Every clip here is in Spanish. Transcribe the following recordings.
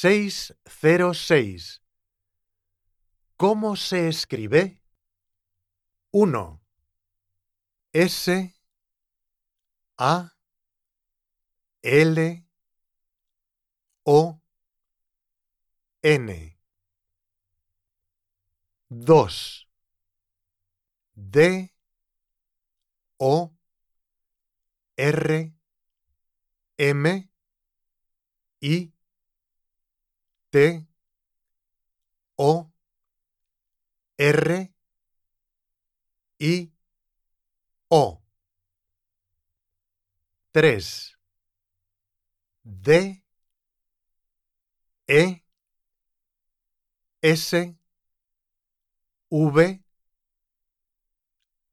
606. ¿Cómo se escribe? 1. S. A. L. O. N. 2 D. O. R. M. I T O R I O. 3 D. E. S. V.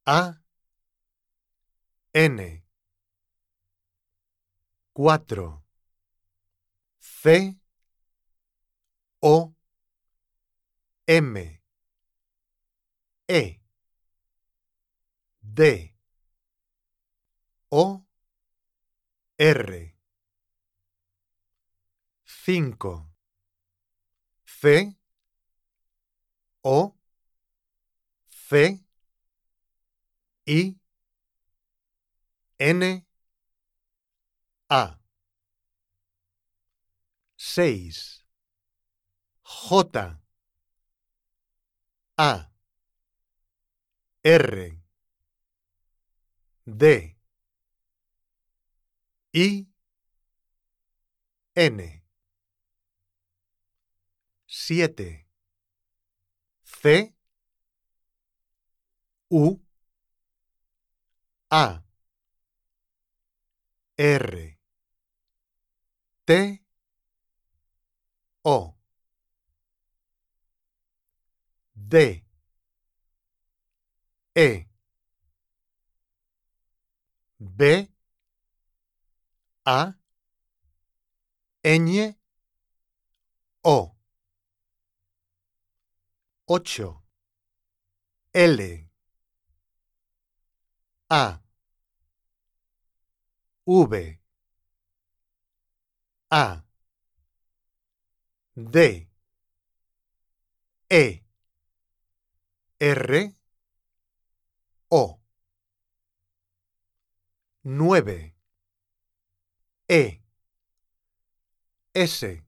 A. N. 4 C O M E D O R 5 C O C I N A. 6 J A R D I N. 7 C U A R T O D E B A Ñ O 8 L A V A D E R O. 9 E. S.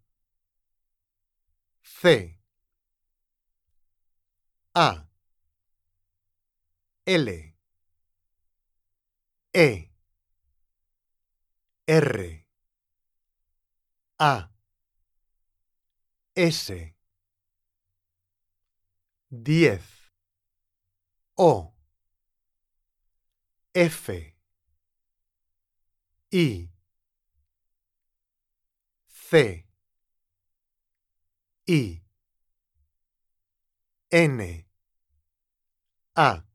C. A. L. E. R. A. S. 10 O. F. I. C. I. N. A